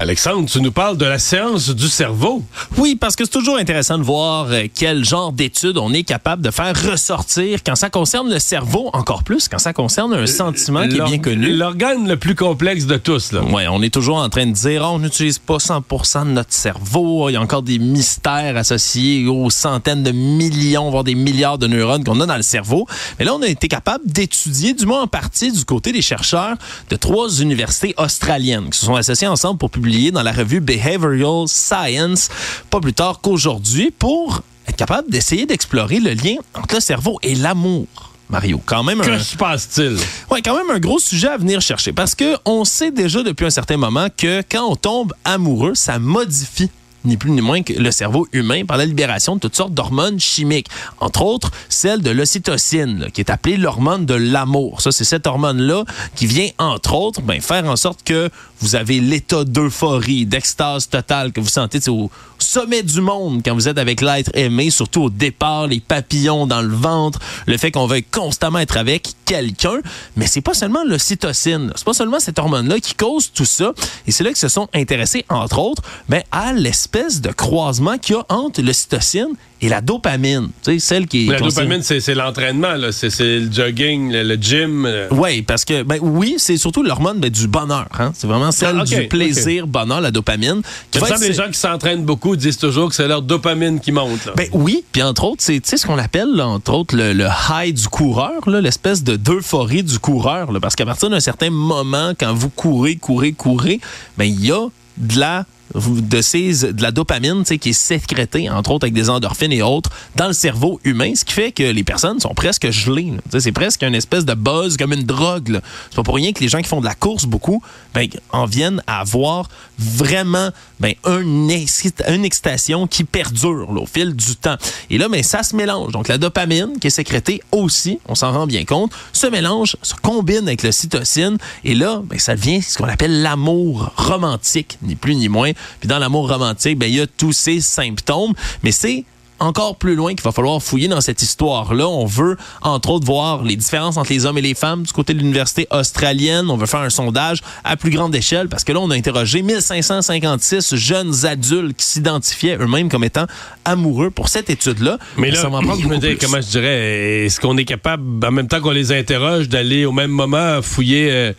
Alexandre, tu nous parles de la séance du cerveau. Oui, parce que c'est toujours intéressant de voir euh, quel genre d'études on est capable de faire ressortir quand ça concerne le cerveau, encore plus quand ça concerne un sentiment qui est bien connu. L'organe le plus complexe de tous. Là. Ouais, on est toujours en train de dire oh, on n'utilise pas 100% de notre cerveau. Il y a encore des mystères associés aux centaines de millions, voire des milliards de neurones qu'on a dans le cerveau. Mais là, on a été capable d'étudier, du moins en partie du côté des chercheurs de trois universités australiennes qui se sont associées ensemble pour publier dans la revue Behavioral Science, pas plus tard qu'aujourd'hui, pour être capable d'essayer d'explorer le lien entre le cerveau et l'amour. Mario, quand même que se passe-t-il? Ouais, quand même un gros sujet à venir chercher parce que on sait déjà depuis un certain moment que quand on tombe amoureux, ça modifie ni plus ni moins que le cerveau humain par la libération de toutes sortes d'hormones chimiques. Entre autres, celle de l'ocytocine, qui est appelée l'hormone de l'amour. Ça, c'est cette hormone-là qui vient, entre autres, ben, faire en sorte que vous avez l'état d'euphorie, d'extase totale que vous sentez au sommet du monde quand vous êtes avec l'être aimé, surtout au départ, les papillons dans le ventre, le fait qu'on veuille constamment être avec quelqu'un. Mais c'est pas seulement l'ocytocine, c'est pas seulement cette hormone-là qui cause tout ça. Et c'est là qu'ils se sont intéressés, entre autres, ben, à de croisement qu'il y a entre l'ocytocine et la dopamine, tu sais, celle qui. La dopamine, c'est l'entraînement, c'est le jogging, le, gym. Euh. Oui, parce que, ben oui, c'est surtout l'hormone ben, du bonheur. Hein? C'est vraiment celle ah, du plaisir, bonheur, la dopamine. Qui les gens qui s'entraînent beaucoup disent toujours que c'est leur dopamine qui monte. Là. Ben oui, puis entre autres, c'est ce qu'on appelle, entre autres, le, high du coureur, l'espèce de d'euphorie du coureur. parce qu'à partir d'un certain moment, quand vous courez, courez, courez, ben il y a de la de, ces, de la dopamine qui est sécrétée, entre autres avec des endorphines et autres, dans le cerveau humain, ce qui fait que les personnes sont presque gelées. C'est presque une espèce de buzz, comme une drogue. C'est pas pour rien que les gens qui font de la course beaucoup ben, en viennent à avoir vraiment ben, une, une excitation qui perdure au fil du temps. Et là, ben, ça se mélange. Donc la dopamine qui est sécrétée aussi, on s'en rend bien compte, se mélange, se combine avec le cytocine et là, ben, ça devient ce qu'on appelle l'amour romantique, ni plus ni moins. Puis dans l'amour romantique, ben, il y a tous ces symptômes, mais c'est encore plus loin qu'il va falloir fouiller dans cette histoire-là. On veut, entre autres, voir les différences entre les hommes et les femmes du côté de l'université australienne. On veut faire un sondage à plus grande échelle parce que là, on a interrogé 1556 jeunes adultes qui s'identifiaient eux-mêmes comme étant amoureux pour cette étude-là. Mais là, ça comment je dirais, est-ce qu'on est capable, en même temps qu'on les interroge, d'aller au même moment fouiller... Euh,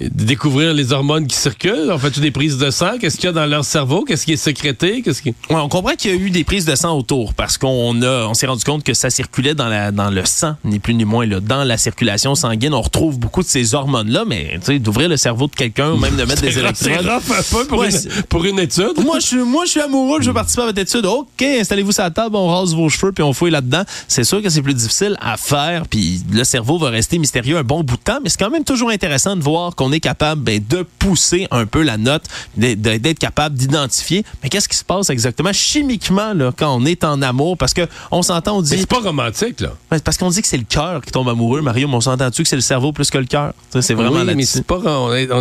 de découvrir les hormones qui circulent? En fait, des prises de sang? Qu'est-ce qu'il y a dans leur cerveau? Qu'est-ce qui est sécrété? Qu'est-ce qui... on comprend qu'il y a eu des prises de sang autour parce qu'on a, on s'est rendu compte que ça circulait dans, la, dans le sang, ni plus ni moins, là, dans la circulation sanguine. On retrouve beaucoup de ces hormones-là, mais d'ouvrir le cerveau de quelqu'un ou même de mettre des électrodes. C'est pour, une, pour une étude. Moi, je suis, moi, je suis amoureux, je veux participer à votre étude. OK, installez-vous sur la table, on rase vos cheveux puis on fouille là-dedans. C'est sûr que c'est plus difficile à faire puis le cerveau va rester mystérieux un bon bout de temps, mais c'est quand même toujours intéressant de voir qu'on est capable ben, de pousser un peu la note, d'être capable d'identifier. Mais qu'est-ce qui se passe exactement chimiquement là, quand on est en amour? Parce qu'on s'entend, on dit. c'est pas romantique, là. Parce qu'on dit que c'est le cœur qui tombe amoureux, Mario, mais on s'entend-tu que c'est le cerveau plus que le cœur? C'est vraiment oui, mais c'est pas.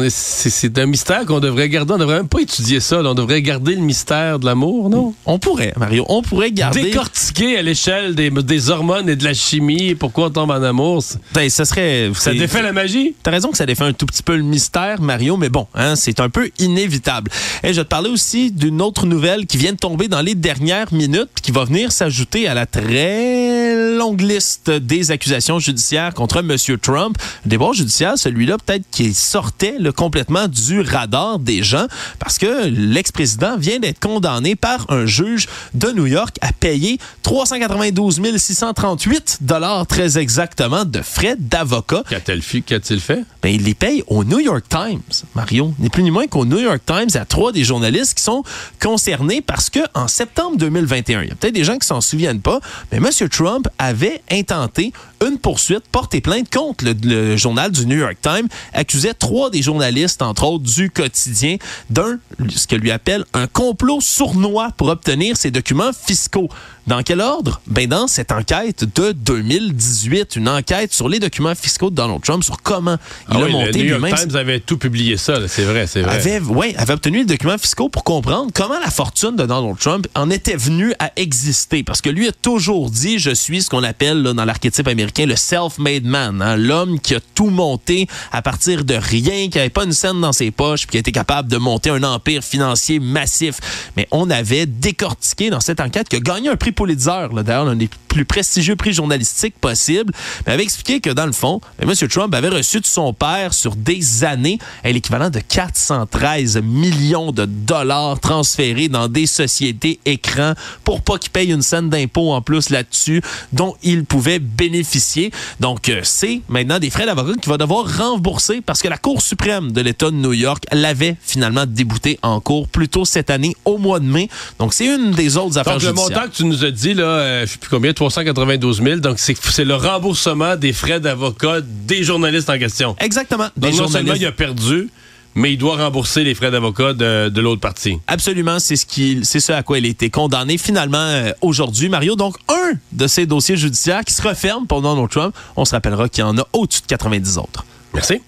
c'est un mystère qu'on devrait garder. On devrait même pas étudier ça. On devrait garder le mystère de l'amour, non? On pourrait, Mario. On pourrait garder. Décortiquer à l'échelle des, des, hormones et de la chimie pourquoi on tombe en amour. Ben, ça serait. Ça défait la magie? T'as raison que ça défait un tout petit peu le mystère Mario, mais bon, hein, c'est un peu inévitable. Et je vais te parler aussi d'une autre nouvelle qui vient de tomber dans les dernières minutes, qui va venir s'ajouter à la très longue liste des accusations judiciaires contre M. Trump. Débat judiciaire, celui-là, peut-être qui sortait le, complètement du radar des gens, parce que l'ex-président vient d'être condamné par un juge de New York à payer 392 638 dollars très exactement de frais d'avocat. Qu'a-t-il fait? Ben, il les paye au New York Times, Mario, ni plus ni moins qu'au New York Times, a trois des journalistes qui sont concernés parce que en septembre 2021, il y a peut-être des gens qui s'en souviennent pas, mais M. Trump avait intenté une poursuite, porté plainte contre le, journal du New York Times, accusait trois des journalistes, entre autres du quotidien, d'un, ce que lui appelle un complot sournois pour obtenir ses documents fiscaux. Dans quel ordre? Ben, dans cette enquête de 2018, une enquête sur les documents fiscaux de Donald Trump, sur comment il Ah a monté le New York lui-même. Times avait tout publié ça, c'est vrai, c'est vrai. Avait, ouais, avait obtenu les documents fiscaux pour comprendre comment la fortune de Donald Trump en était venue à exister. Parce que lui a toujours dit, je suis ce qu'on appelle là, dans l'archétype américain le self-made man, hein, l'homme qui a tout monté à partir de rien, qui n'avait pas une scène dans ses poches, puis qui a été capable de monter un empire financier massif. Mais on avait décortiqué dans cette enquête qui a gagné un prix Pulitzer, d'ailleurs l'un des plus prestigieux prix journalistiques possibles, mais avait expliqué que dans le fond, ben, M. Trump avait reçu de son père sur des années l'équivalent de 413 millions de dollars transférés dans des sociétés écrans pour pas qu'il paye une scène d'impôt en plus là-dessus dont il pouvait bénéficier. Donc, euh, c'est maintenant des frais d'avocat qu'il va devoir rembourser parce que la Cour suprême de l'État de New York l'avait finalement débouté en cours plus tôt cette année au mois de mai. Donc, c'est une des autres affaires Donc, le judiciaires. montant que tu nous as dit, là, euh, je sais plus combien, 392 000, donc c'est le remboursement des frais d'avocat des journalistes en question. Exactement. Donc, Des non seulement il a perdu, mais il doit rembourser les frais d'avocat de, de l'autre partie. Absolument, c'est ce qui, c'est ce à quoi il a été condamné finalement euh, aujourd'hui, Mario. Donc un de ces dossiers judiciaires qui se referme pour Donald Trump. On se rappellera qu'il y en a au-dessus de 90 autres. Merci.